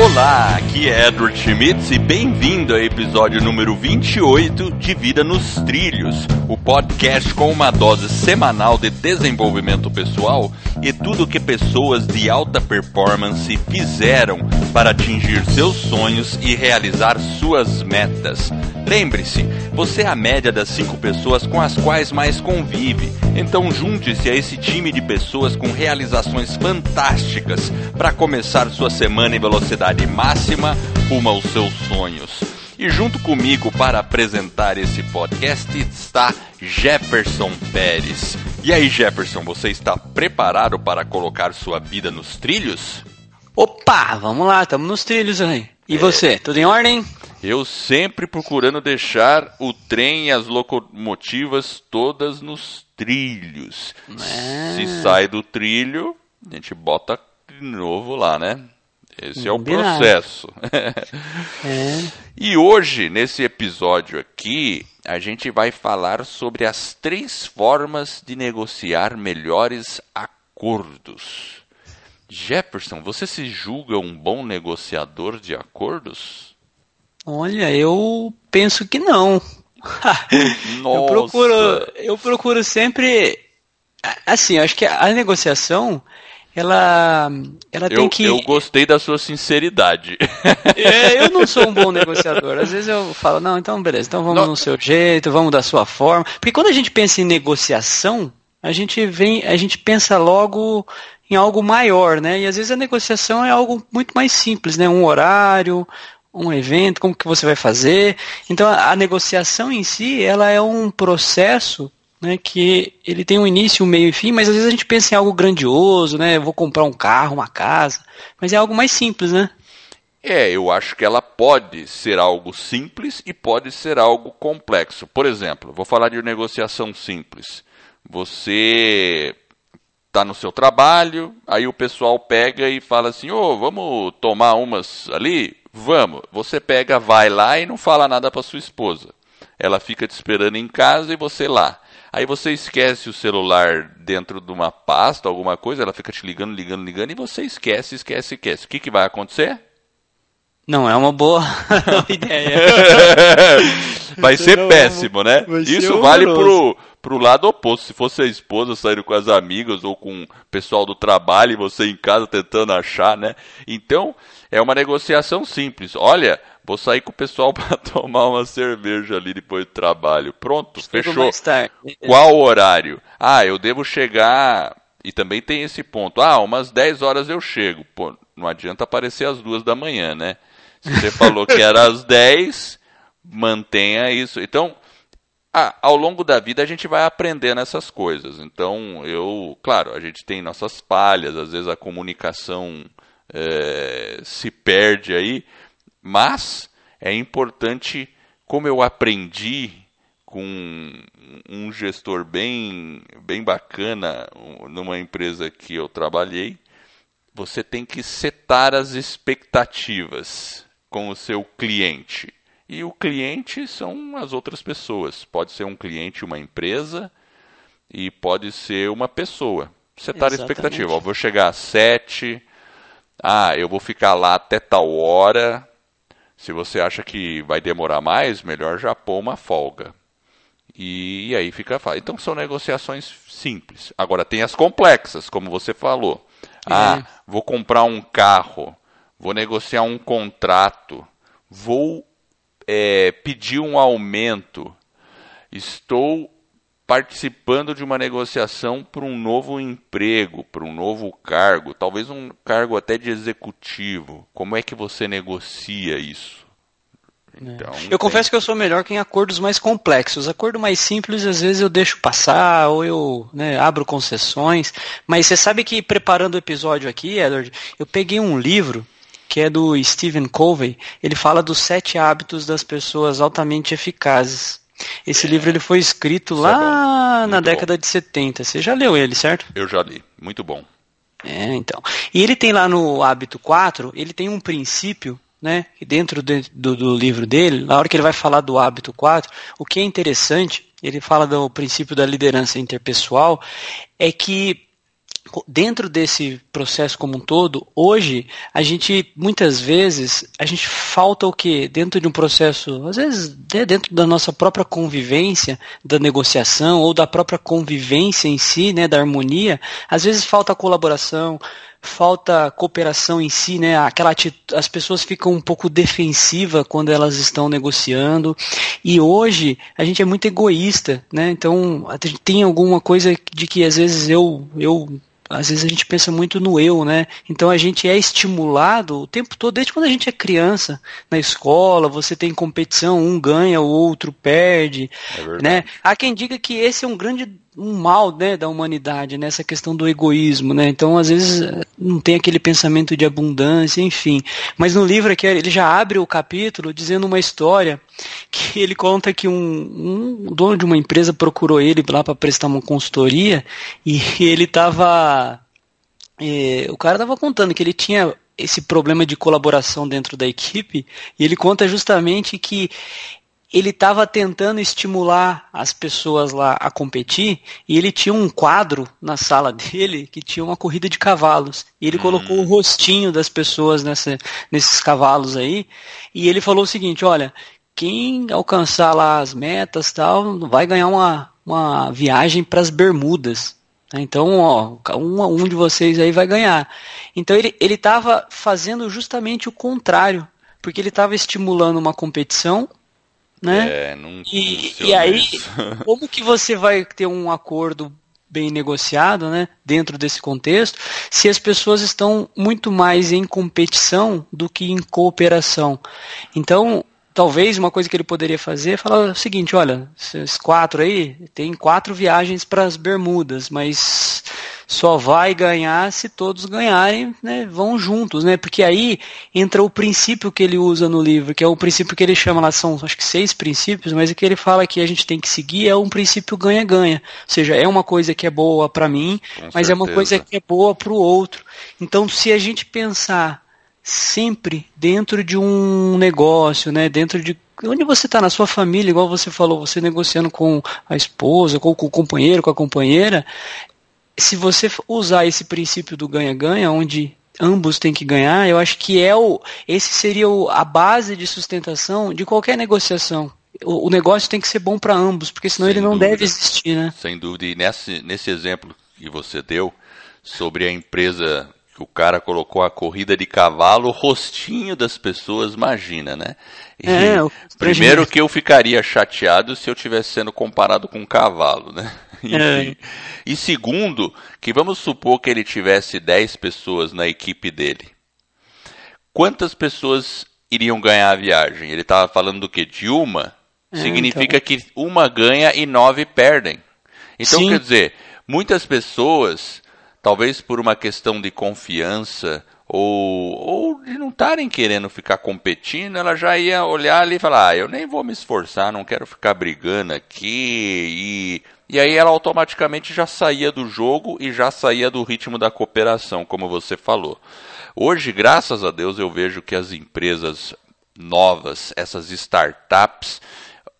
Olá, aqui é Edward Schmitz e bem-vindo ao episódio número 28 de Vida nos Trilhos, o podcast com uma dose semanal de desenvolvimento pessoal e tudo que pessoas de alta performance fizeram para atingir seus sonhos e realizar suas metas. Lembre-se, você é a média das cinco pessoas com as quais mais convive, então junte-se a esse time de pessoas com realizações fantásticas para começar sua semana em velocidade máxima rumo aos seus sonhos. E junto comigo para apresentar esse podcast está Jefferson Pérez. E aí, Jefferson, você está preparado para colocar sua vida nos trilhos? Opa, vamos lá, estamos nos trilhos aí. E é. você, tudo em ordem? Eu sempre procurando deixar o trem e as locomotivas todas nos trilhos. É. Se sai do trilho, a gente bota de novo lá, né? Esse é o processo. é. E hoje, nesse episódio aqui, a gente vai falar sobre as três formas de negociar melhores acordos. Jefferson, você se julga um bom negociador de acordos? Olha, eu penso que não. eu procuro, eu procuro sempre, assim, acho que a negociação ela, ela eu, tem que. Eu gostei da sua sinceridade. É, eu não sou um bom negociador. Às vezes eu falo, não, então beleza, então vamos não. no seu jeito, vamos da sua forma. Porque quando a gente pensa em negociação, a gente vem, a gente pensa logo em algo maior, né? E às vezes a negociação é algo muito mais simples, né? Um horário, um evento, como que você vai fazer. Então a, negociação em si, ela é um processo né, que ele tem um início, um meio e fim, mas às vezes a gente pensa em algo grandioso, né? Vou comprar um carro, uma casa, mas é algo mais simples, né? É, eu acho que ela pode ser algo simples e pode ser algo complexo. Por exemplo, vou falar de negociação simples. Você está no seu trabalho, aí o pessoal pega e fala assim: ô, oh, vamos tomar umas ali? Vamos. Você pega, vai lá e não fala nada para sua esposa. Ela fica te esperando em casa e você lá. Aí você esquece o celular dentro de uma pasta, alguma coisa, ela fica te ligando, ligando, ligando, e você esquece, esquece, esquece. O que, que vai acontecer? Não é uma boa ideia. vai ser não, péssimo, né? Isso vale pro, pro lado oposto. Se fosse a esposa saindo com as amigas ou com o pessoal do trabalho e você em casa tentando achar, né? Então, é uma negociação simples. Olha, Vou sair com o pessoal para tomar uma cerveja ali depois do trabalho. Pronto, fechou. Qual horário? Ah, eu devo chegar. E também tem esse ponto. Ah, umas 10 horas eu chego. Pô, não adianta aparecer às duas da manhã, né? Se você falou que era às 10, mantenha isso. Então, ah, ao longo da vida a gente vai aprendendo essas coisas. Então, eu, claro, a gente tem nossas falhas, às vezes a comunicação é, se perde aí, mas é importante, como eu aprendi com um gestor bem, bem bacana numa empresa que eu trabalhei, você tem que setar as expectativas com o seu cliente. E o cliente são as outras pessoas. Pode ser um cliente, uma empresa, e pode ser uma pessoa. Setar Exatamente. a expectativa. Ó, vou chegar às sete. Ah, eu vou ficar lá até tal hora. Se você acha que vai demorar mais, melhor já pôr uma folga. E, e aí fica fácil. Então são negociações simples. Agora tem as complexas, como você falou. Ah, vou comprar um carro, vou negociar um contrato, vou é, pedir um aumento, estou participando de uma negociação para um novo emprego, para um novo cargo, talvez um cargo até de executivo. Como é que você negocia isso? É. Então, eu tem... confesso que eu sou melhor que em acordos mais complexos. Acordo mais simples, às vezes eu deixo passar ou eu né, abro concessões. Mas você sabe que preparando o episódio aqui, Edward, eu peguei um livro que é do Stephen Covey. Ele fala dos sete hábitos das pessoas altamente eficazes. Esse é. livro ele foi escrito Isso lá é na década bom. de 70. Você já leu ele, certo? Eu já li. Muito bom. É, então. E ele tem lá no hábito 4, ele tem um princípio, né? Dentro de, do, do livro dele, na hora que ele vai falar do hábito 4, o que é interessante, ele fala do princípio da liderança interpessoal, é que dentro desse processo como um todo, hoje a gente muitas vezes a gente falta o que dentro de um processo, às vezes dentro da nossa própria convivência, da negociação ou da própria convivência em si, né, da harmonia, às vezes falta colaboração, falta cooperação em si, né? Aquela as pessoas ficam um pouco defensiva quando elas estão negociando. E hoje a gente é muito egoísta, né? Então tem alguma coisa de que às vezes eu eu às vezes a gente pensa muito no eu, né? Então a gente é estimulado o tempo todo, desde quando a gente é criança, na escola, você tem competição, um ganha, o outro perde, é né? Há quem diga que esse é um grande um mal né, da humanidade, nessa né, questão do egoísmo, né? Então, às vezes, não tem aquele pensamento de abundância, enfim. Mas no livro aqui, ele já abre o capítulo dizendo uma história que ele conta que um, um dono de uma empresa procurou ele lá para prestar uma consultoria e ele estava. Eh, o cara estava contando que ele tinha esse problema de colaboração dentro da equipe e ele conta justamente que ele estava tentando estimular as pessoas lá a competir e ele tinha um quadro na sala dele que tinha uma corrida de cavalos e ele hum. colocou o rostinho das pessoas nessa, nesses cavalos aí e ele falou o seguinte olha quem alcançar lá as metas tal vai ganhar uma, uma viagem para as Bermudas né? então ó um, um de vocês aí vai ganhar então ele estava fazendo justamente o contrário porque ele estava estimulando uma competição né? É, não e, e aí, como que você vai ter um acordo bem negociado, né, dentro desse contexto, se as pessoas estão muito mais em competição do que em cooperação? Então, talvez uma coisa que ele poderia fazer é falar o seguinte, olha, esses quatro aí, tem quatro viagens para as Bermudas, mas só vai ganhar se todos ganharem, né, vão juntos, né? Porque aí entra o princípio que ele usa no livro, que é o princípio que ele chama lá, são acho que seis princípios, mas o que ele fala que a gente tem que seguir é um princípio ganha-ganha. Ou seja, é uma coisa que é boa para mim, Com mas certeza. é uma coisa que é boa para o outro. Então, se a gente pensar sempre dentro de um negócio, né, dentro de onde você está na sua família, igual você falou, você negociando com a esposa, com o companheiro, com a companheira, se você usar esse princípio do ganha-ganha, onde ambos têm que ganhar, eu acho que é o, esse seria o, a base de sustentação de qualquer negociação. O, o negócio tem que ser bom para ambos, porque senão Sem ele não dúvida. deve existir, né? Sem dúvida. E nesse, nesse exemplo que você deu sobre a empresa o cara colocou a corrida de cavalo, o rostinho das pessoas, imagina, né? E é, primeiro que eu ficaria chateado se eu estivesse sendo comparado com um cavalo, né? É. E segundo, que vamos supor que ele tivesse 10 pessoas na equipe dele. Quantas pessoas iriam ganhar a viagem? Ele estava falando do que? De uma? É, Significa então... que uma ganha e nove perdem. Então, Sim. quer dizer, muitas pessoas, talvez por uma questão de confiança ou, ou de não estarem querendo ficar competindo, ela já ia olhar ali e falar: ah, eu nem vou me esforçar, não quero ficar brigando aqui e e aí ela automaticamente já saía do jogo e já saía do ritmo da cooperação, como você falou. Hoje, graças a Deus, eu vejo que as empresas novas, essas startups,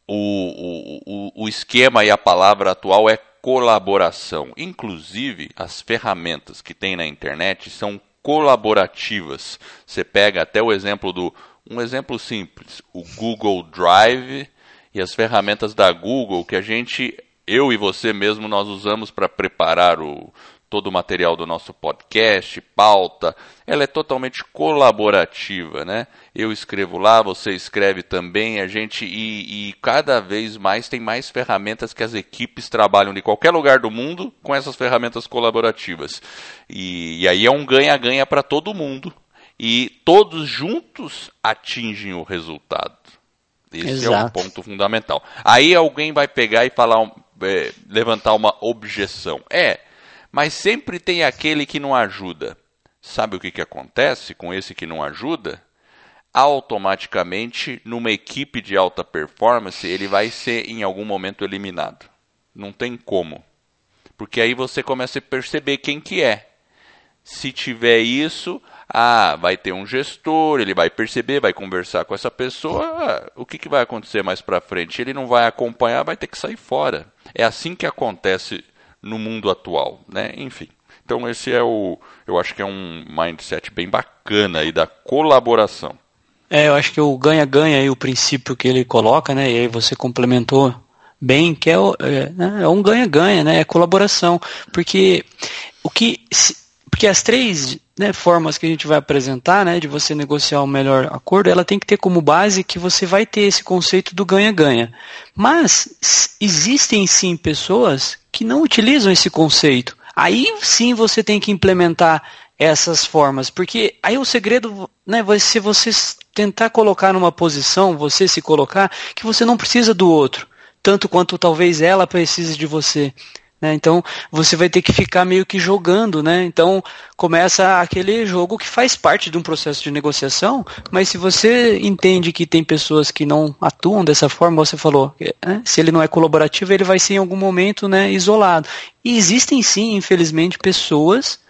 o, o, o esquema e a palavra atual é colaboração. Inclusive, as ferramentas que tem na internet são colaborativas. Você pega até o exemplo do. Um exemplo simples, o Google Drive e as ferramentas da Google que a gente eu e você mesmo nós usamos para preparar o, todo o material do nosso podcast, pauta, ela é totalmente colaborativa, né? Eu escrevo lá, você escreve também, a gente e, e, cada vez mais tem mais ferramentas que as equipes trabalham de qualquer lugar do mundo com essas ferramentas colaborativas. E, e aí é um ganha-ganha para todo mundo e todos juntos atingem o resultado. Esse Exato. é um ponto fundamental. Aí alguém vai pegar e falar, é, levantar uma objeção. É, mas sempre tem aquele que não ajuda. Sabe o que, que acontece com esse que não ajuda? Automaticamente, numa equipe de alta performance, ele vai ser em algum momento eliminado. Não tem como. Porque aí você começa a perceber quem que é. Se tiver isso, ah, vai ter um gestor, ele vai perceber, vai conversar com essa pessoa. Ah, o que, que vai acontecer mais para frente? Ele não vai acompanhar, vai ter que sair fora. É assim que acontece no mundo atual, né? Enfim. Então esse é o, eu acho que é um mindset bem bacana aí da colaboração. É, eu acho que o ganha-ganha aí, o princípio que ele coloca, né? E aí você complementou bem, que é, é, né, é um ganha-ganha, né? É colaboração. Porque o que. Porque as três né, formas que a gente vai apresentar, né, de você negociar o um melhor acordo, ela tem que ter como base que você vai ter esse conceito do ganha-ganha. Mas existem sim pessoas que não utilizam esse conceito. Aí sim você tem que implementar essas formas, porque aí o segredo né, vai ser você tentar colocar numa posição, você se colocar, que você não precisa do outro, tanto quanto talvez ela precise de você. Né? Então você vai ter que ficar meio que jogando, né? Então começa aquele jogo que faz parte de um processo de negociação, mas se você entende que tem pessoas que não atuam dessa forma, você falou, né? se ele não é colaborativo, ele vai ser em algum momento né, isolado. E existem sim, infelizmente, pessoas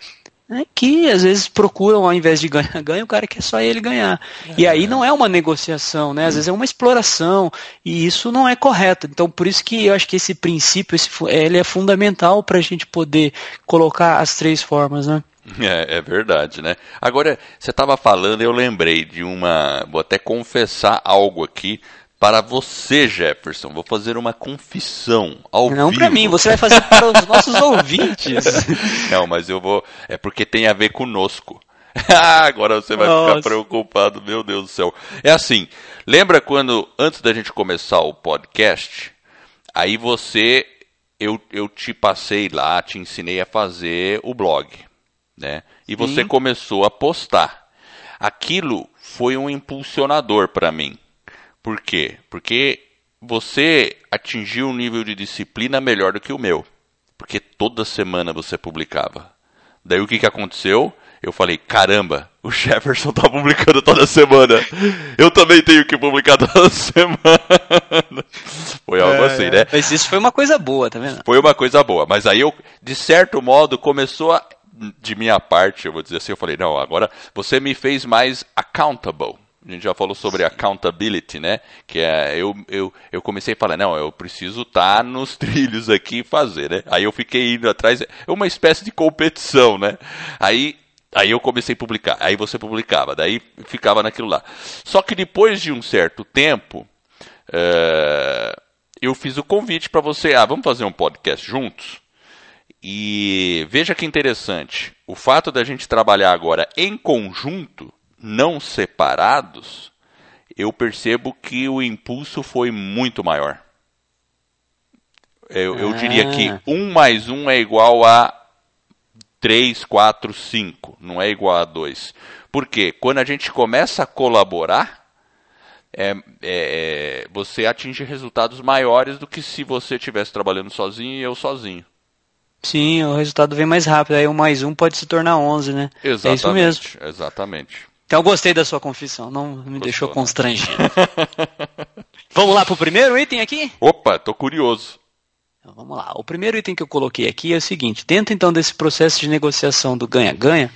né, que às vezes procuram, ao invés de ganhar, ganha, o cara quer só ele ganhar. É. E aí não é uma negociação, né? Às vezes é uma exploração, e isso não é correto. Então, por isso que eu acho que esse princípio, esse, ele é fundamental para a gente poder colocar as três formas, né? É, é verdade, né? Agora, você estava falando, eu lembrei de uma. Vou até confessar algo aqui para você, Jefferson, vou fazer uma confissão ao Não para mim, você vai fazer para os nossos ouvintes. Não, mas eu vou. É porque tem a ver conosco. Agora você vai Nossa. ficar preocupado, meu Deus do céu. É assim, lembra quando, antes da gente começar o podcast, aí você, eu, eu te passei lá, te ensinei a fazer o blog, né? E você Sim. começou a postar. Aquilo foi um impulsionador para mim por quê? Porque você atingiu um nível de disciplina melhor do que o meu. Porque toda semana você publicava. Daí o que, que aconteceu? Eu falei, caramba, o Jefferson tá publicando toda semana. Eu também tenho que publicar toda semana. Foi algo é, assim, né? Mas isso foi uma coisa boa, tá vendo? Foi uma coisa boa. Mas aí eu, de certo modo, começou a. De minha parte, eu vou dizer assim, eu falei, não, agora você me fez mais accountable a gente já falou sobre accountability, né? Que é eu, eu, eu comecei a falar, não, eu preciso estar tá nos trilhos aqui e fazer, né? Aí eu fiquei indo atrás, é uma espécie de competição, né? Aí Aí eu comecei a publicar, aí você publicava, daí ficava naquilo lá. Só que depois de um certo tempo, é, eu fiz o convite para você, ah, vamos fazer um podcast juntos? E veja que interessante, o fato da gente trabalhar agora em conjunto não separados, eu percebo que o impulso foi muito maior. Eu, eu diria que 1 ah. mais 1 é igual a 3, 4, 5, não é igual a 2. Porque quando a gente começa a colaborar, é, é, você atinge resultados maiores do que se você estivesse trabalhando sozinho e eu sozinho. Sim, o resultado vem mais rápido. Aí o mais um pode se tornar 11, né? Exatamente, é isso mesmo. Exatamente. Então eu gostei da sua confissão, não me Gostou, deixou né? constrangido. vamos lá pro primeiro item aqui? Opa, tô curioso. Então, vamos lá. O primeiro item que eu coloquei aqui é o seguinte: dentro então desse processo de negociação do ganha-ganha,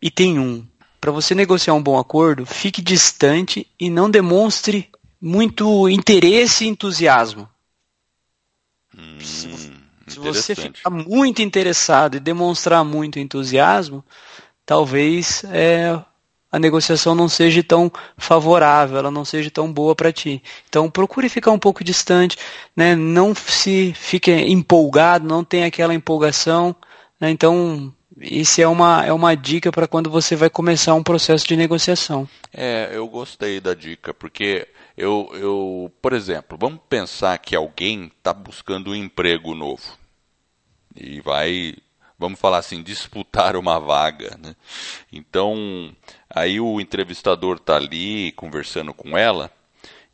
item 1. Para você negociar um bom acordo, fique distante e não demonstre muito interesse e entusiasmo. Hum, se você ficar muito interessado e demonstrar muito entusiasmo, talvez é, a negociação não seja tão favorável, ela não seja tão boa para ti. Então procure ficar um pouco distante, né? não se fique empolgado, não tenha aquela empolgação. Né? Então isso é uma, é uma dica para quando você vai começar um processo de negociação. É, eu gostei da dica, porque eu, eu por exemplo, vamos pensar que alguém está buscando um emprego novo e vai vamos falar assim, disputar uma vaga. Né? Então, aí o entrevistador está ali conversando com ela.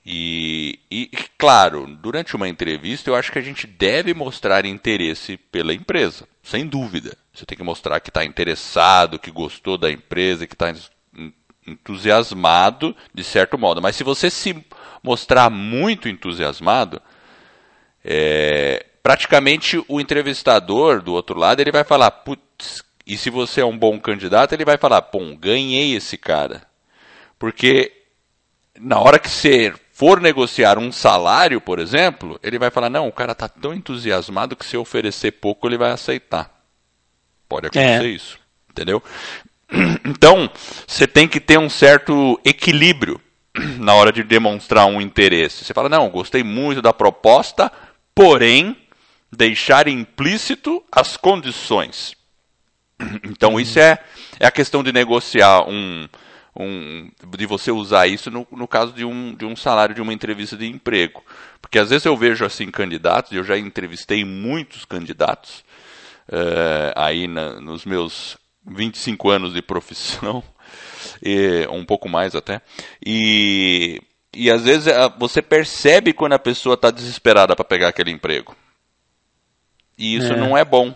E, e, claro, durante uma entrevista eu acho que a gente deve mostrar interesse pela empresa, sem dúvida. Você tem que mostrar que está interessado, que gostou da empresa, que está entusiasmado de certo modo. Mas se você se mostrar muito entusiasmado, é, praticamente o entrevistador do outro lado ele vai falar, putz, e se você é um bom candidato, ele vai falar, pô, ganhei esse cara. Porque na hora que você for negociar um salário, por exemplo, ele vai falar, não, o cara está tão entusiasmado que se eu oferecer pouco, ele vai aceitar. Pode acontecer é. isso, entendeu? Então, você tem que ter um certo equilíbrio na hora de demonstrar um interesse. Você fala, não, gostei muito da proposta, porém, deixar implícito as condições. Então, isso é, é a questão de negociar um, um, de você usar isso no, no caso de um, de um salário de uma entrevista de emprego. Porque às vezes eu vejo assim candidatos, eu já entrevistei muitos candidatos uh, aí na, nos meus 25 anos de profissão, e, um pouco mais até, e, e às vezes eh, você percebe quando a pessoa está desesperada para pegar aquele emprego. E isso é. não é bom.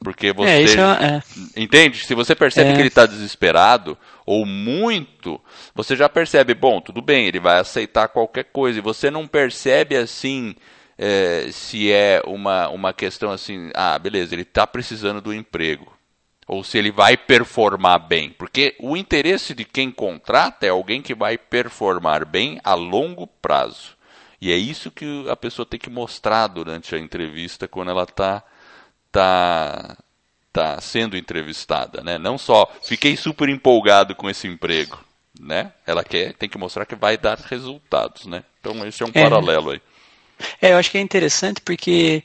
Porque você. É, isso é, é. Entende? Se você percebe é. que ele está desesperado, ou muito, você já percebe, bom, tudo bem, ele vai aceitar qualquer coisa. E você não percebe assim. É, se é uma, uma questão assim, ah, beleza, ele está precisando do emprego. Ou se ele vai performar bem. Porque o interesse de quem contrata é alguém que vai performar bem a longo prazo. E é isso que a pessoa tem que mostrar durante a entrevista quando ela está tá, tá sendo entrevistada, né? Não só fiquei super empolgado com esse emprego, né? Ela quer, tem que mostrar que vai dar resultados, né? Então esse é um é. paralelo aí. É, eu acho que é interessante porque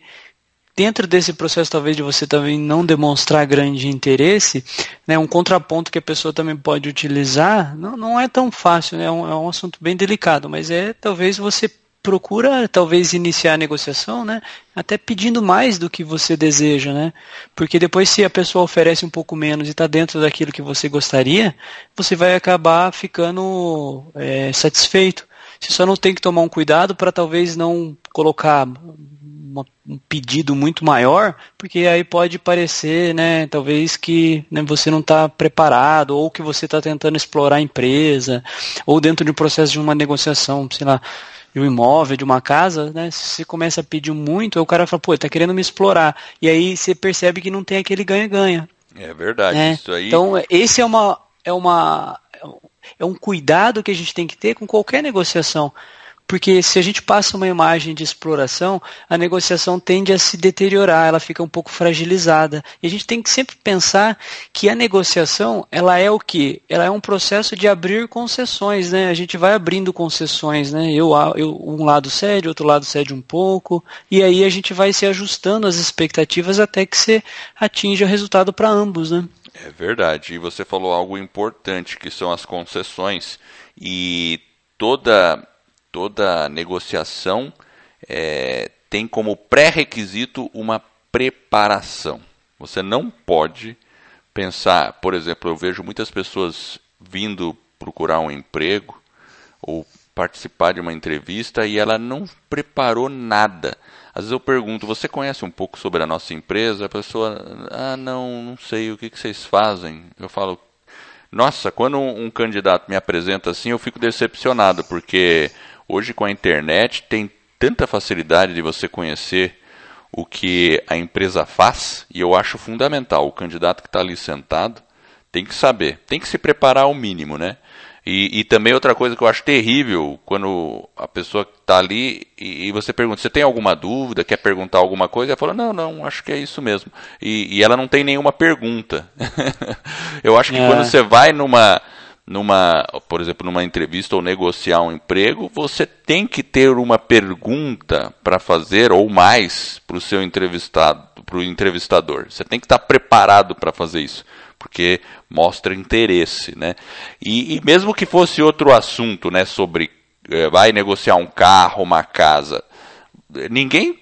dentro desse processo talvez de você também não demonstrar grande interesse, né, um contraponto que a pessoa também pode utilizar, não, não é tão fácil, né, é um, é um assunto bem delicado, mas é talvez você procura talvez iniciar a negociação, né? Até pedindo mais do que você deseja, né? Porque depois se a pessoa oferece um pouco menos e está dentro daquilo que você gostaria, você vai acabar ficando é, satisfeito. Você só não tem que tomar um cuidado para talvez não colocar uma, um pedido muito maior, porque aí pode parecer, né, talvez que né, você não está preparado, ou que você está tentando explorar a empresa, ou dentro de um processo de uma negociação, sei lá, de um imóvel, de uma casa, né? Se você começa a pedir muito, o cara fala, pô, tá querendo me explorar. E aí você percebe que não tem aquele ganha-ganha. É verdade, né? isso aí. Então, esse é uma, é uma é um cuidado que a gente tem que ter com qualquer negociação. Porque se a gente passa uma imagem de exploração, a negociação tende a se deteriorar, ela fica um pouco fragilizada. E a gente tem que sempre pensar que a negociação, ela é o quê? Ela é um processo de abrir concessões, né? A gente vai abrindo concessões, né? Eu, eu um lado cede, outro lado cede um pouco, e aí a gente vai se ajustando as expectativas até que você atinja o resultado para ambos, né? É verdade. E você falou algo importante, que são as concessões. E toda toda negociação é, tem como pré-requisito uma preparação. Você não pode pensar, por exemplo, eu vejo muitas pessoas vindo procurar um emprego ou participar de uma entrevista e ela não preparou nada. Às vezes eu pergunto, você conhece um pouco sobre a nossa empresa? A pessoa, ah, não, não sei, o que, que vocês fazem? Eu falo, nossa, quando um, um candidato me apresenta assim, eu fico decepcionado, porque Hoje, com a internet, tem tanta facilidade de você conhecer o que a empresa faz, e eu acho fundamental. O candidato que está ali sentado tem que saber, tem que se preparar ao mínimo, né? E, e também outra coisa que eu acho terrível, quando a pessoa está ali e, e, você pergunta, você tem alguma dúvida, quer perguntar alguma coisa? Ela fala, não, não, acho que é isso mesmo. E, e ela não tem nenhuma pergunta. eu acho que é. quando você vai numa numa, por exemplo, numa entrevista ou negociar um emprego, você tem que ter uma pergunta para fazer ou mais para o seu entrevistado, para o entrevistador. Você tem que estar preparado para fazer isso, porque mostra interesse, né? E, e, mesmo que fosse outro assunto, né, sobre é, vai negociar um carro, uma casa, ninguém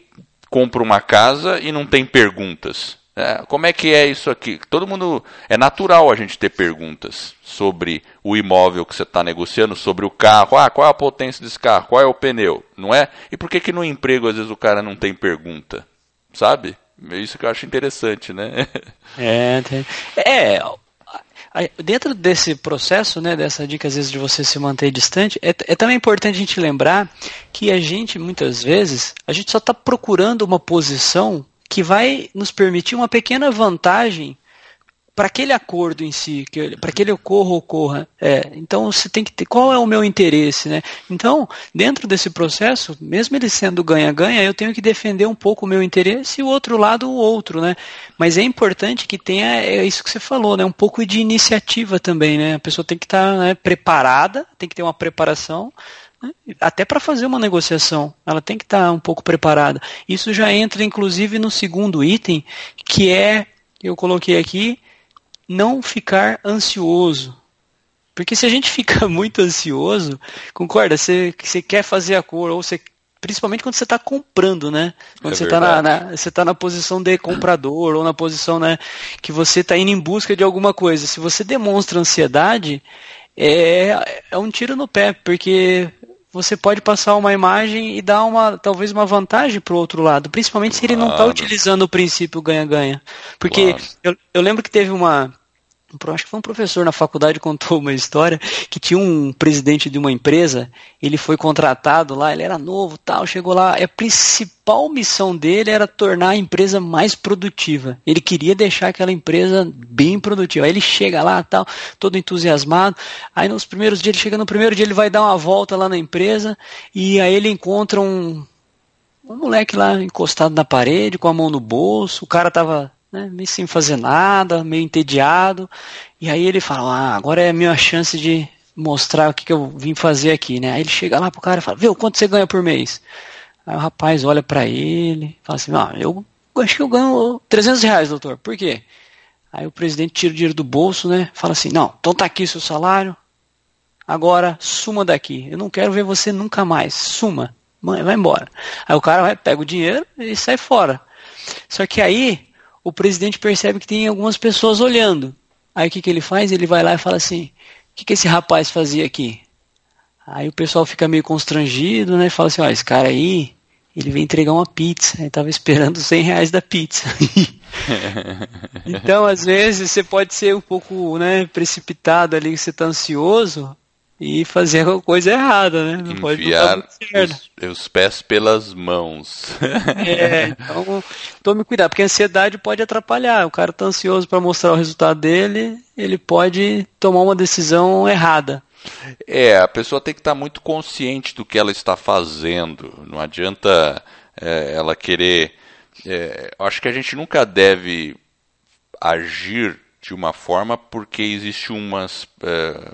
compra uma casa e não tem perguntas. É, como é que é isso aqui? Todo mundo. É natural a gente ter perguntas sobre o imóvel que você está negociando, sobre o carro. Ah, qual é a potência desse carro? Qual é o pneu? Não é? E por que, que no emprego às vezes o cara não tem pergunta? Sabe? É isso que eu acho interessante, né? É, é dentro desse processo, né, dessa dica às vezes de você se manter distante, é, é também importante a gente lembrar que a gente muitas vezes a gente só está procurando uma posição que vai nos permitir uma pequena vantagem para aquele acordo em si, para que ele ocorra, ocorra. É, então você tem que ter qual é o meu interesse, né? Então, dentro desse processo, mesmo ele sendo ganha-ganha, eu tenho que defender um pouco o meu interesse e o outro lado o outro, né? Mas é importante que tenha é isso que você falou, né? Um pouco de iniciativa também, né? A pessoa tem que estar tá, né, preparada, tem que ter uma preparação né? até para fazer uma negociação, ela tem que estar tá um pouco preparada. Isso já entra, inclusive, no segundo item, que é, eu coloquei aqui, não ficar ansioso. Porque se a gente fica muito ansioso, concorda? Você, você quer fazer a cor, ou você principalmente quando você está comprando, né? Quando é você está na, na, você tá na posição de comprador ou na posição né, que você está indo em busca de alguma coisa. Se você demonstra ansiedade, é, é um tiro no pé, porque você pode passar uma imagem e dar uma talvez uma vantagem para o outro lado, principalmente se ele tá claro. não está utilizando o princípio ganha-ganha. Porque claro. eu, eu lembro que teve uma acho que foi um professor na faculdade contou uma história que tinha um presidente de uma empresa, ele foi contratado lá, ele era novo, tal, chegou lá, a principal missão dele era tornar a empresa mais produtiva. Ele queria deixar aquela empresa bem produtiva. Aí ele chega lá, tal, todo entusiasmado. Aí nos primeiros dias, ele chega no primeiro dia, ele vai dar uma volta lá na empresa e aí ele encontra um um moleque lá encostado na parede, com a mão no bolso, o cara tava né, meio sem fazer nada, meio entediado. E aí ele fala: ah, agora é a minha chance de mostrar o que, que eu vim fazer aqui, né? Aí ele chega lá pro cara e fala: viu, quanto você ganha por mês? Aí o rapaz olha para ele, fala assim: ah, eu acho que eu ganho 300 reais, doutor. Por quê? Aí o presidente tira o dinheiro do bolso, né? Fala assim: não, então tá aqui seu salário. Agora suma daqui. Eu não quero ver você nunca mais. Suma. Vai embora. Aí o cara vai, pega o dinheiro e sai fora. Só que aí o presidente percebe que tem algumas pessoas olhando. Aí o que, que ele faz? Ele vai lá e fala assim: o que, que esse rapaz fazia aqui? Aí o pessoal fica meio constrangido, né? Fala assim: ó, esse cara aí, ele veio entregar uma pizza. Ele estava esperando 100 reais da pizza. então, às vezes, você pode ser um pouco né, precipitado ali, você está ansioso, e fazer alguma coisa errada, né? Não Enviar os, os, pés pelas mãos. é, então tome cuidado, porque a ansiedade pode atrapalhar. O cara tá ansioso para mostrar o resultado dele, ele pode tomar uma decisão errada. É, a pessoa tem que estar tá muito consciente do que ela está fazendo. Não adianta é, ela querer. É, acho que a gente nunca deve agir de uma forma porque existe umas é,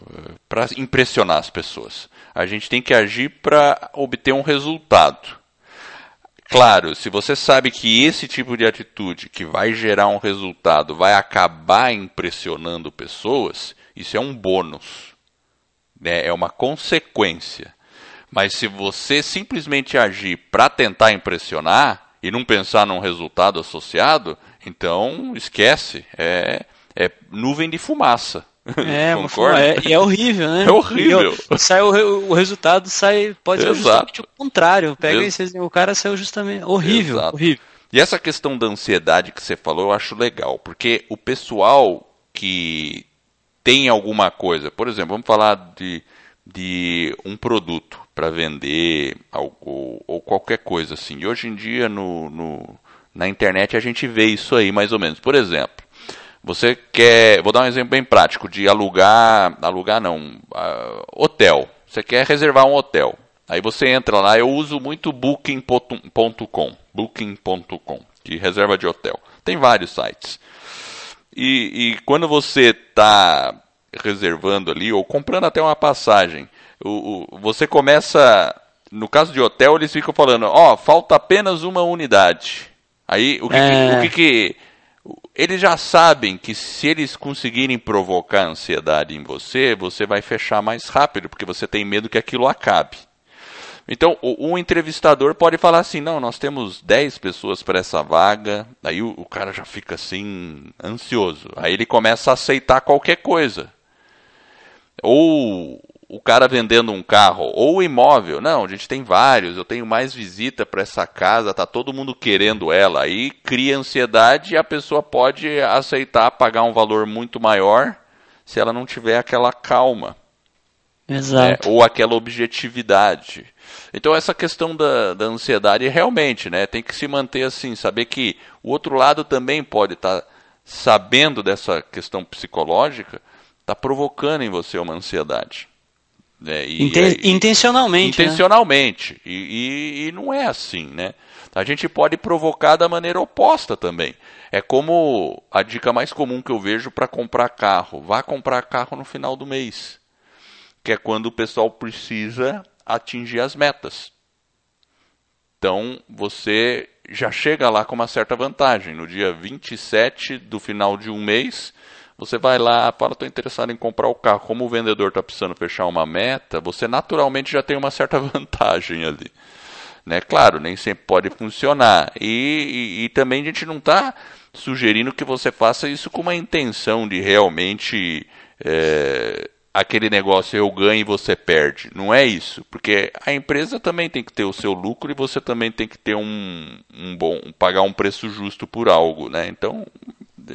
para impressionar as pessoas. A gente tem que agir para obter um resultado. Claro, se você sabe que esse tipo de atitude que vai gerar um resultado vai acabar impressionando pessoas, isso é um bônus, né? é uma consequência. Mas se você simplesmente agir para tentar impressionar e não pensar num resultado associado, então esquece. É, é nuvem de fumaça. É, é, e é horrível, né? É horrível. Sai o, o, resultado sai pode ser justamente o contrário. Pega esse, o cara saiu justamente horrível, Exato. horrível. E essa questão da ansiedade que você falou, eu acho legal, porque o pessoal que tem alguma coisa, por exemplo, vamos falar de, de um produto para vender ou, ou, qualquer coisa assim. E hoje em dia no, no, na internet a gente vê isso aí mais ou menos. Por exemplo, você quer, vou dar um exemplo bem prático de alugar, alugar não, uh, hotel. Você quer reservar um hotel. Aí você entra lá, eu uso muito booking.com, booking.com, que reserva de hotel. Tem vários sites. E, e quando você está reservando ali, ou comprando até uma passagem, o, o, você começa, no caso de hotel, eles ficam falando, ó, oh, falta apenas uma unidade. Aí, o que, é... que o que, que eles já sabem que se eles conseguirem provocar ansiedade em você, você vai fechar mais rápido, porque você tem medo que aquilo acabe. Então, o, o entrevistador pode falar assim: não, nós temos 10 pessoas para essa vaga. Aí o, o cara já fica assim, ansioso. Aí ele começa a aceitar qualquer coisa. Ou o cara vendendo um carro ou imóvel. Não, a gente tem vários, eu tenho mais visita para essa casa, tá todo mundo querendo ela. Aí cria ansiedade e a pessoa pode aceitar pagar um valor muito maior se ela não tiver aquela calma. Exato. Né? Ou aquela objetividade. Então essa questão da, da ansiedade realmente, né, tem que se manter assim, saber que o outro lado também pode estar tá sabendo dessa questão psicológica, está provocando em você uma ansiedade. É, e, Inten e, intencionalmente. Né? Intencionalmente. Né? E, e, não é assim, né? A gente pode provocar da maneira oposta também. É como a dica mais comum que eu vejo para comprar carro. Vá comprar carro no final do mês. Que é quando o pessoal precisa atingir as metas. Então, você já chega lá com uma certa vantagem. No dia 27 do final de um mês, você vai lá, fala, estou interessado em comprar o carro. Como o vendedor está precisando fechar uma meta, você naturalmente já tem uma certa vantagem ali. Né? Claro, nem sempre pode funcionar. E, e, e também a gente não está sugerindo que você faça isso com uma intenção de realmente é, aquele negócio eu ganho e você perde. Não é isso. Porque a empresa também tem que ter o seu lucro e você também tem que ter um, um bom. pagar um preço justo por algo. Né? Então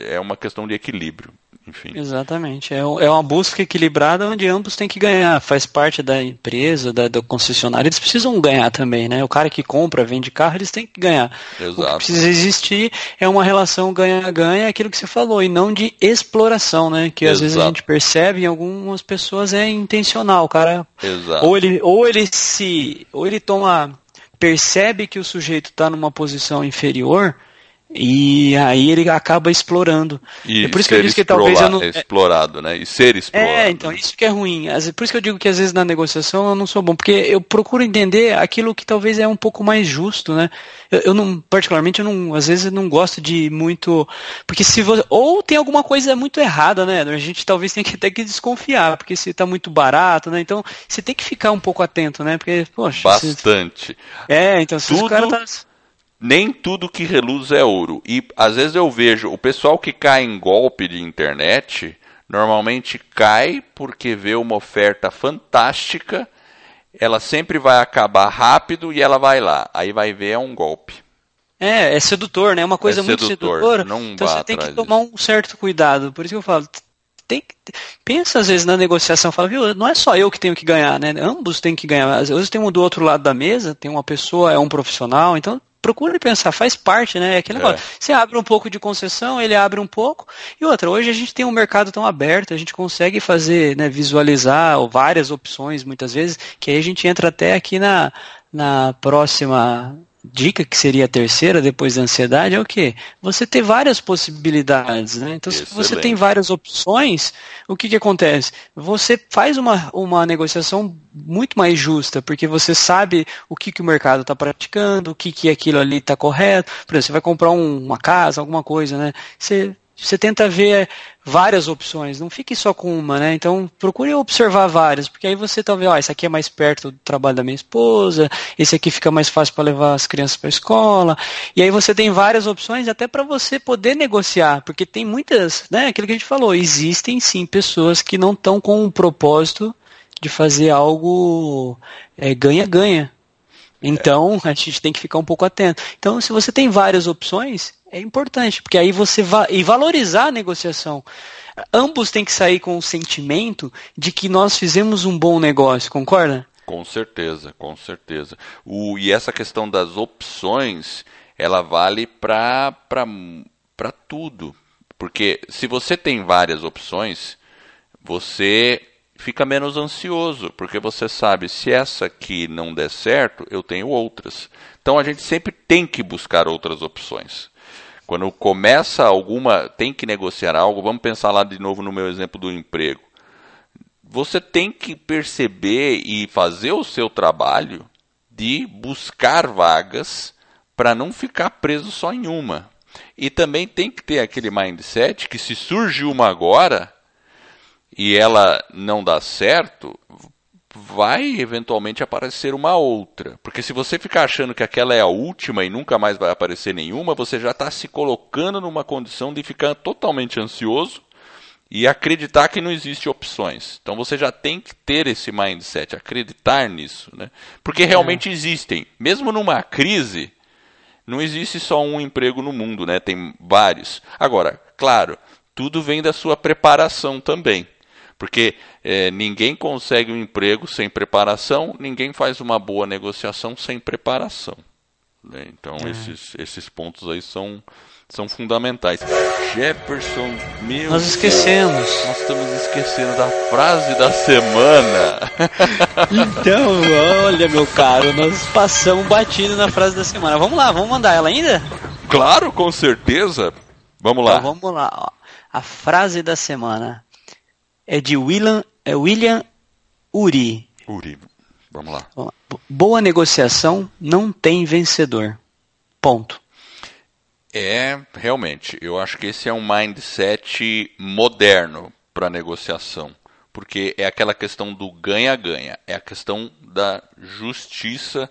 é uma questão de equilíbrio enfim. Exatamente. É, é uma busca equilibrada onde ambos têm que ganhar. Faz parte da empresa, da, do concessionário. Eles precisam ganhar também, né? O cara que compra, vende carro, eles têm que ganhar. Exato. O que precisa existir é uma relação ganha-ganha, aquilo que você falou, e não de exploração, né? Que às Exato. vezes a gente percebe em algumas pessoas é intencional. O cara. Exato. Ou ele, ou ele se. Ou ele toma. percebe que o sujeito está numa posição inferior e aí ele acaba explorando. E é por isso que eu disse que talvez eu não. Explorado, né? E ser explorado. É, então, isso que é ruim. Por isso que eu digo que às vezes na negociação eu não sou bom, porque eu procuro entender aquilo que talvez é um pouco mais justo, né? Eu, eu não, particularmente, eu não, às vezes eu não gosto de muito. Porque se você. Ou tem alguma coisa muito errada, né? A gente talvez tenha que até que desconfiar, porque se está muito barato, né? Então você tem que ficar um pouco atento, né? Porque, poxa. Bastante. Se... É, então se Tudo... o cara tá nem tudo que reluz é ouro. E às vezes eu vejo o pessoal que cai em golpe de internet, normalmente cai porque vê uma oferta fantástica, ela sempre vai acabar rápido e ela vai lá. Aí vai ver é um golpe. É, é sedutor, né? É uma coisa é muito sedutor, sedutora. Não então você tem que tomar um certo cuidado. Por isso que eu falo, tem, pensa às vezes na negociação, fala, viu, não é só eu que tenho que ganhar, né? Ambos têm que ganhar. Às vezes tem um do outro lado da mesa, tem uma pessoa, é um profissional, então procure pensar, faz parte, né? Aquele é. negócio. Você abre um pouco de concessão, ele abre um pouco. E outra, hoje a gente tem um mercado tão aberto, a gente consegue fazer, né, visualizar várias opções muitas vezes, que aí a gente entra até aqui na, na próxima dica, que seria a terceira, depois da ansiedade, é o quê? Você ter várias possibilidades, né? Então, Excelente. se você tem várias opções, o que, que acontece? Você faz uma, uma negociação muito mais justa, porque você sabe o que, que o mercado está praticando, o que, que aquilo ali está correto. Por exemplo, você vai comprar um, uma casa, alguma coisa, né? Você você tenta ver várias opções, não fique só com uma, né? Então procure observar várias, porque aí você talvez, ó, esse aqui é mais perto do trabalho da minha esposa, esse aqui fica mais fácil para levar as crianças para a escola, e aí você tem várias opções até para você poder negociar, porque tem muitas, né? Aquilo que a gente falou, existem sim pessoas que não estão com o propósito de fazer algo é, ganha-ganha. É, então a gente tem que ficar um pouco atento. Então, se você tem várias opções, é importante, porque aí você vai e valorizar a negociação. Ambos têm que sair com o sentimento de que nós fizemos um bom negócio, concorda? Com certeza, com certeza. O, e essa questão das opções, ela vale para tudo. Porque se você tem várias opções, você fica menos ansioso, porque você sabe, se essa aqui não der certo, eu tenho outras. Então a gente sempre tem que buscar outras opções. Quando começa alguma, tem que negociar algo, vamos pensar lá de novo no meu exemplo do emprego. Você tem que perceber e fazer o seu trabalho de buscar vagas para não ficar preso só em uma. E também tem que ter aquele mindset que se surge uma agora e ela não dá certo, vai eventualmente aparecer uma outra. Porque se você ficar achando que aquela é a última e nunca mais vai aparecer nenhuma, você já está se colocando numa condição de ficar totalmente ansioso e acreditar que não existe opções. Então você já tem que ter esse mindset, acreditar nisso, né? Porque realmente é. existem, mesmo numa crise, não existe só um emprego no mundo, né? Tem vários. Agora, claro, tudo vem da sua preparação também. Porque é, ninguém consegue um emprego sem preparação, ninguém faz uma boa negociação sem preparação. Né? Então, é. esses, esses pontos aí são, são fundamentais. Jefferson, meu Nós esquecemos. nós estamos esquecendo da frase da semana. então, olha, meu caro, nós passamos batido na frase da semana. Vamos lá, vamos mandar ela ainda? Claro, com certeza. Vamos lá. Então, vamos lá. A frase da semana é de William, é William Uri. Uri, vamos lá. Boa negociação não tem vencedor. Ponto. É, realmente, eu acho que esse é um mindset moderno para negociação, porque é aquela questão do ganha-ganha, é a questão da justiça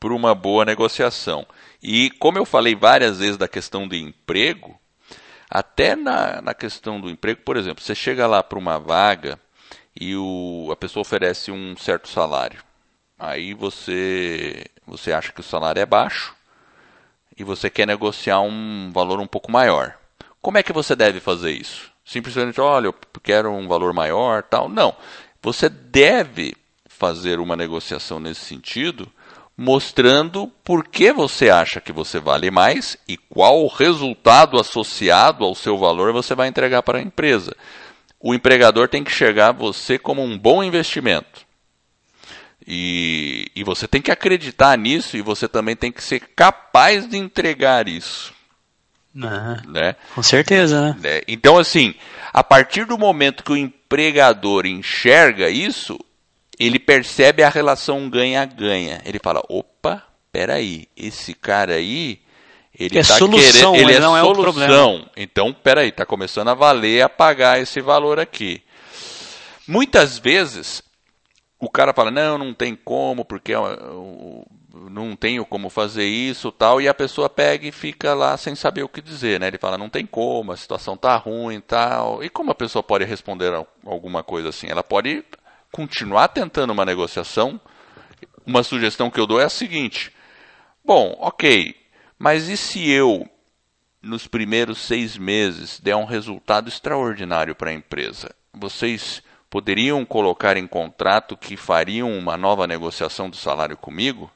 para uma boa negociação. E como eu falei várias vezes da questão do emprego, até na, na questão do emprego, por exemplo, você chega lá para uma vaga e o, a pessoa oferece um certo salário. Aí você, você acha que o salário é baixo, e você quer negociar um valor um pouco maior. Como é que você deve fazer isso? Simplesmente, olha, eu quero um valor maior, tal. Não. Você deve fazer uma negociação nesse sentido, mostrando por que você acha que você vale mais e qual o resultado associado ao seu valor você vai entregar para a empresa. O empregador tem que chegar você como um bom investimento. E, e você tem que acreditar nisso e você também tem que ser capaz de entregar isso. Ah, né? Com certeza, né? né? Então, assim, a partir do momento que o empregador enxerga isso, ele percebe a relação ganha-ganha. Ele fala: opa, peraí, esse cara aí. Ele é tá solução, querendo, ele, ele é não solução. é o problema. Então, peraí, está começando a valer a pagar esse valor aqui. Muitas vezes o cara fala, não, não tem como, porque não tenho como fazer isso tal, e a pessoa pega e fica lá sem saber o que dizer, né? Ele fala, não tem como, a situação tá ruim tal. E como a pessoa pode responder alguma coisa assim? Ela pode continuar tentando uma negociação. Uma sugestão que eu dou é a seguinte: bom, ok, mas e se eu, nos primeiros seis meses, der um resultado extraordinário para a empresa? Vocês poderiam colocar em contrato que fariam uma nova negociação do salário comigo?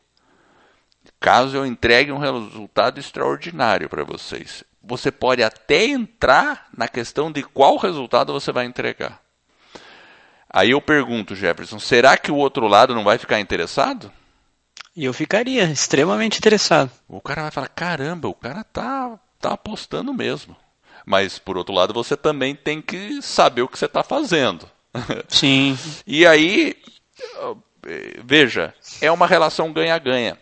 Caso eu entregue um resultado extraordinário para vocês. Você pode até entrar na questão de qual resultado você vai entregar. Aí eu pergunto, Jefferson, será que o outro lado não vai ficar interessado? E eu ficaria extremamente interessado. O cara vai falar: caramba, o cara tá, tá apostando mesmo. Mas, por outro lado, você também tem que saber o que você está fazendo. Sim. e aí, veja, é uma relação ganha-ganha.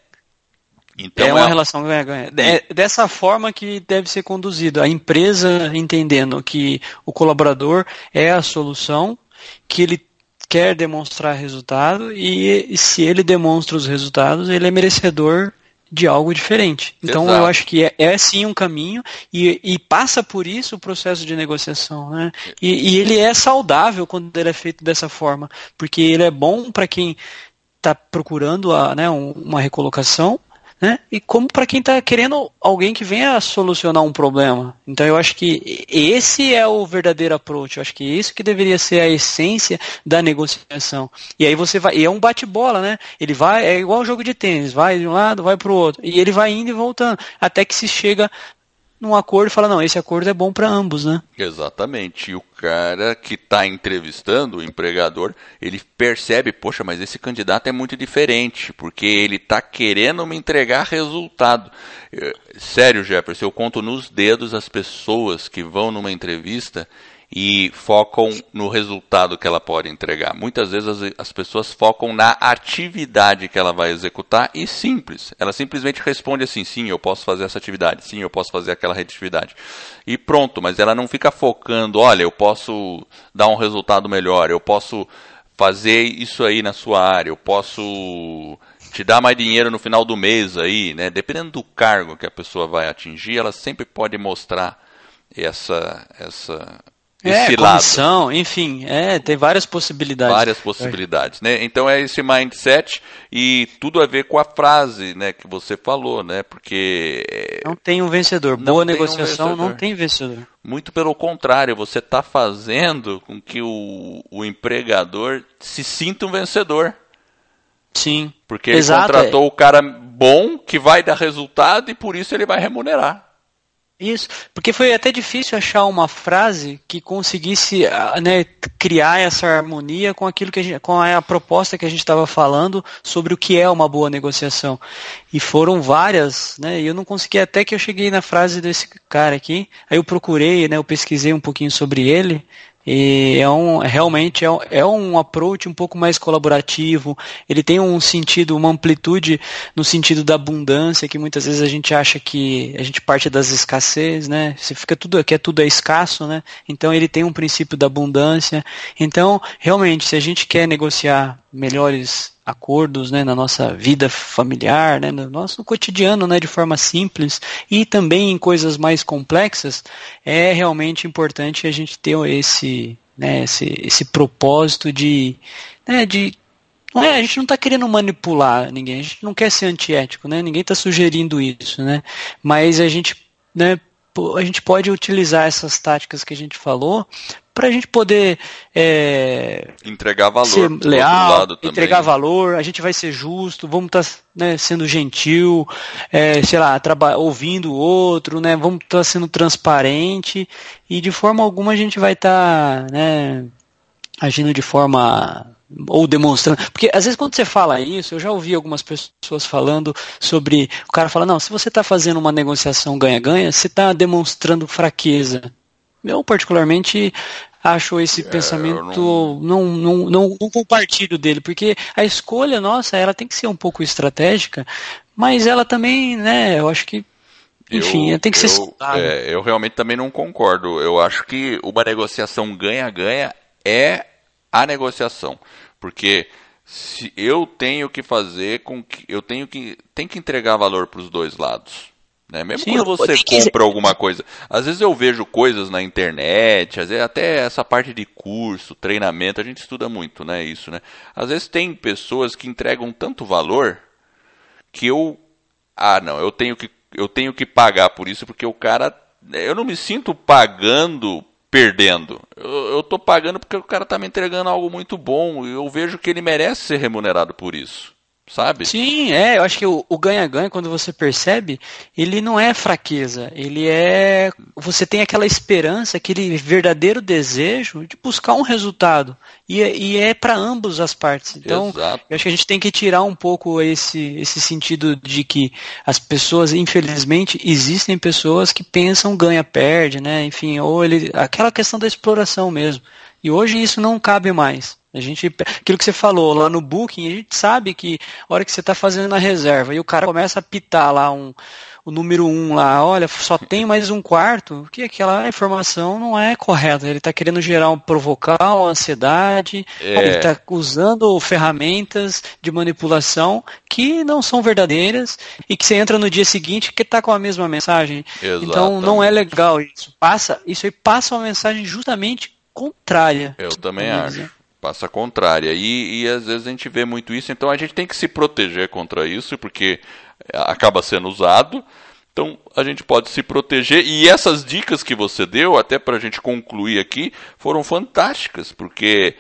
Então, é uma é... relação ganha-ganha. É dessa forma que deve ser conduzido. A empresa entendendo que o colaborador é a solução, que ele quer demonstrar resultado e, e se ele demonstra os resultados, ele é merecedor de algo diferente. Então Exato. eu acho que é, é sim um caminho e, e, passa por isso o processo de negociação. Né? E, e, ele é saudável quando ele é feito dessa forma, porque ele é bom para quem está procurando a, né, uma recolocação né? E como para quem está querendo alguém que venha solucionar um problema. Então eu acho que esse é o verdadeiro approach. Eu acho que isso que deveria ser a essência da negociação. E aí você vai, e é um bate-bola, né? Ele vai, é igual jogo de tênis, vai de um lado, vai para o outro, e ele vai indo e voltando até que se chega num acordo e fala, não, esse acordo é bom para ambos, né? Exatamente. E o cara que está entrevistando, o empregador, ele percebe, poxa, mas esse candidato é muito diferente, porque ele está querendo me entregar resultado. Sério, Jefferson, eu conto nos dedos as pessoas que vão numa entrevista e focam no resultado que ela pode entregar. Muitas vezes as, as, pessoas focam na atividade que ela vai executar e simples. Ela simplesmente responde assim: sim, eu posso fazer essa atividade, sim, eu posso fazer aquela atividade. E pronto, mas ela não fica focando: olha, eu posso dar um resultado melhor, eu posso fazer isso aí na sua área, eu posso te dar mais dinheiro no final do mês aí, né? Dependendo do cargo que a pessoa vai atingir, ela sempre pode mostrar essa essa é, comissão, enfim, é, tem várias possibilidades. Várias possibilidades, é. né? Então é esse mindset e tudo a ver com a frase, né, que você falou, né? Porque é, não tem um vencedor. Boa negociação um vencedor. não tem vencedor. Muito pelo contrário, você está fazendo com que o, o empregador se sinta um vencedor. Sim. Porque ele Exato, contratou é. o cara bom que vai dar resultado e por isso ele vai remunerar. Isso, porque foi até difícil achar uma frase que conseguisse ah, né, criar essa harmonia com aquilo que a gente, com a proposta que a gente estava falando sobre o que é uma boa negociação. E foram várias, né? E eu não consegui até que eu cheguei na frase desse cara aqui. Aí eu procurei, né? Eu pesquisei um pouquinho sobre ele. E é um, realmente é um, é um approach um pouco mais colaborativo. Ele tem um sentido, uma amplitude no sentido da abundância, que muitas vezes a gente acha que a gente parte das escassez, né? Você fica tudo aqui, é tudo é escasso, né? Então ele tem um princípio da abundância. Então, realmente, se a gente quer negociar melhores acordos né, na nossa vida familiar, né, no nosso cotidiano, né, de forma simples e também em coisas mais complexas, é realmente importante a gente ter esse, né, esse, esse propósito de, né, de é, a gente não está querendo manipular ninguém, a gente não quer ser antiético, né? Ninguém está sugerindo isso, né? Mas a gente, né, a gente pode utilizar essas táticas que a gente falou para a gente poder é, entregar valor, ser leal, entregar valor, a gente vai ser justo, vamos estar tá, né, sendo gentil, é, sei lá, ouvindo o outro, né, vamos estar tá sendo transparente e de forma alguma a gente vai estar tá, né, agindo de forma ou demonstrando. Porque às vezes quando você fala isso, eu já ouvi algumas pessoas falando sobre. O cara fala, não, se você está fazendo uma negociação ganha-ganha, você está demonstrando fraqueza. Eu, particularmente, acho esse é, pensamento. Não... Não, não, não, não compartilho dele, porque a escolha nossa, ela tem que ser um pouco estratégica, mas ela também, né, eu acho que enfim, eu, tem que ser eu, é, eu realmente também não concordo. Eu acho que uma negociação ganha-ganha é a negociação. Porque se eu tenho que fazer com que. Eu tenho que. Tem que entregar valor para os dois lados. Né? Mesmo Sim, quando você compra alguma coisa. Às vezes eu vejo coisas na internet, às vezes até essa parte de curso, treinamento, a gente estuda muito, né? Isso, né? Às vezes tem pessoas que entregam tanto valor que eu. Ah, não, eu tenho que, eu tenho que pagar por isso, porque o cara. Eu não me sinto pagando perdendo. Eu, estou pagando porque o cara está me entregando algo muito bom e eu vejo que ele merece ser remunerado por isso sabe? Sim, é, eu acho que o ganha-ganha, quando você percebe, ele não é fraqueza, ele é. Você tem aquela esperança, aquele verdadeiro desejo de buscar um resultado. E, e é para ambos as partes. Então, Exato. eu acho que a gente tem que tirar um pouco esse, esse sentido de que as pessoas, infelizmente, existem pessoas que pensam ganha-perde, né? Enfim, ou ele. aquela questão da exploração mesmo. E hoje isso não cabe mais. A gente, aquilo que você falou lá no Booking, a gente sabe que a hora que você está fazendo a reserva e o cara começa a pitar lá um, o número um lá, olha, só tem mais um quarto, que aquela informação não é correta. Ele está querendo gerar um provocar uma ansiedade, é. ele está usando ferramentas de manipulação que não são verdadeiras e que você entra no dia seguinte que está com a mesma mensagem. Exatamente. Então não é legal isso. Passa, isso aí passa uma mensagem justamente contrária. Eu também acho passa a contrária. E, e às vezes a gente vê muito isso, então a gente tem que se proteger contra isso, porque acaba sendo usado. Então a gente pode se proteger. E essas dicas que você deu, até para a gente concluir aqui, foram fantásticas, porque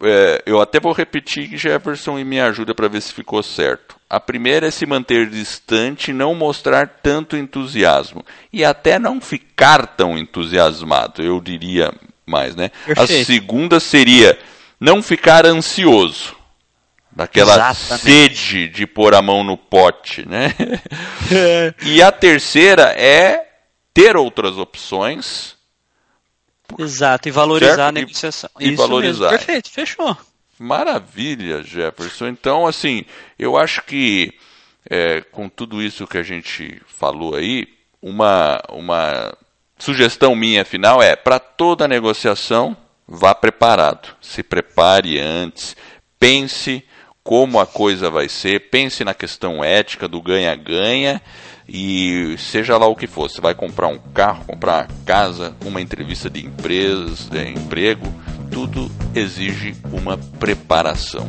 é, eu até vou repetir, Jefferson, e me ajuda para ver se ficou certo. A primeira é se manter distante, não mostrar tanto entusiasmo e até não ficar tão entusiasmado, eu diria mais, né? Perfeito. A segunda seria não ficar ansioso. Daquela Exatamente. sede de pôr a mão no pote, né? É. E a terceira é ter outras opções. Exato, e valorizar certo? a negociação. E, e valorizar. Mesmo. Perfeito, fechou. Maravilha, Jefferson. Então, assim, eu acho que é, com tudo isso que a gente falou aí, uma, uma sugestão minha final é: para toda negociação, vá preparado. Se prepare antes, pense como a coisa vai ser, pense na questão ética do ganha-ganha e seja lá o que for. Você vai comprar um carro, comprar uma casa, uma entrevista de empresas, de emprego, tudo exige uma preparação.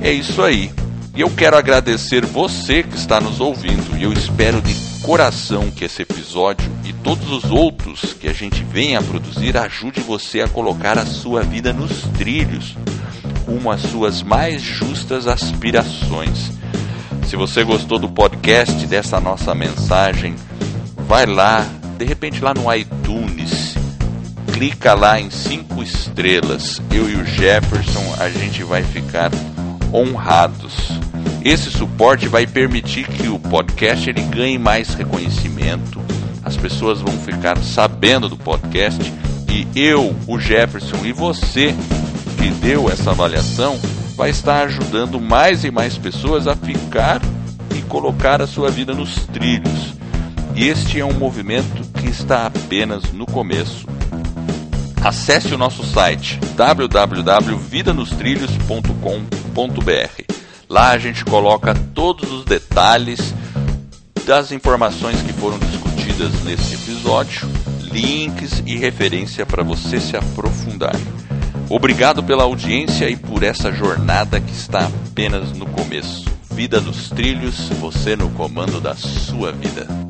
É isso aí. E eu quero agradecer você que está nos ouvindo e eu espero de coração que esse episódio e todos os outros que a gente vem a produzir ajude você a colocar a sua vida nos trilhos, rumo às suas mais justas aspirações. Se você gostou do podcast, dessa nossa mensagem, vai lá, de repente lá no iTunes, clica lá em cinco estrelas. Eu e o Jefferson, a gente vai ficar honrados. Esse suporte vai permitir que o podcast ele ganhe mais reconhecimento. As pessoas vão ficar sabendo do podcast e eu, o Jefferson e você que deu essa avaliação vai estar ajudando mais e mais pessoas a ficar e colocar a sua vida nos trilhos. E este é um movimento que está apenas no começo. Acesse o nosso site www.vidanostrilhos.com.br. Lá a gente coloca todos os detalhes das informações que foram discutidas nesse episódio, links e referência para você se aprofundar. Obrigado pela audiência e por essa jornada que está apenas no começo. Vida nos trilhos, você no comando da sua vida.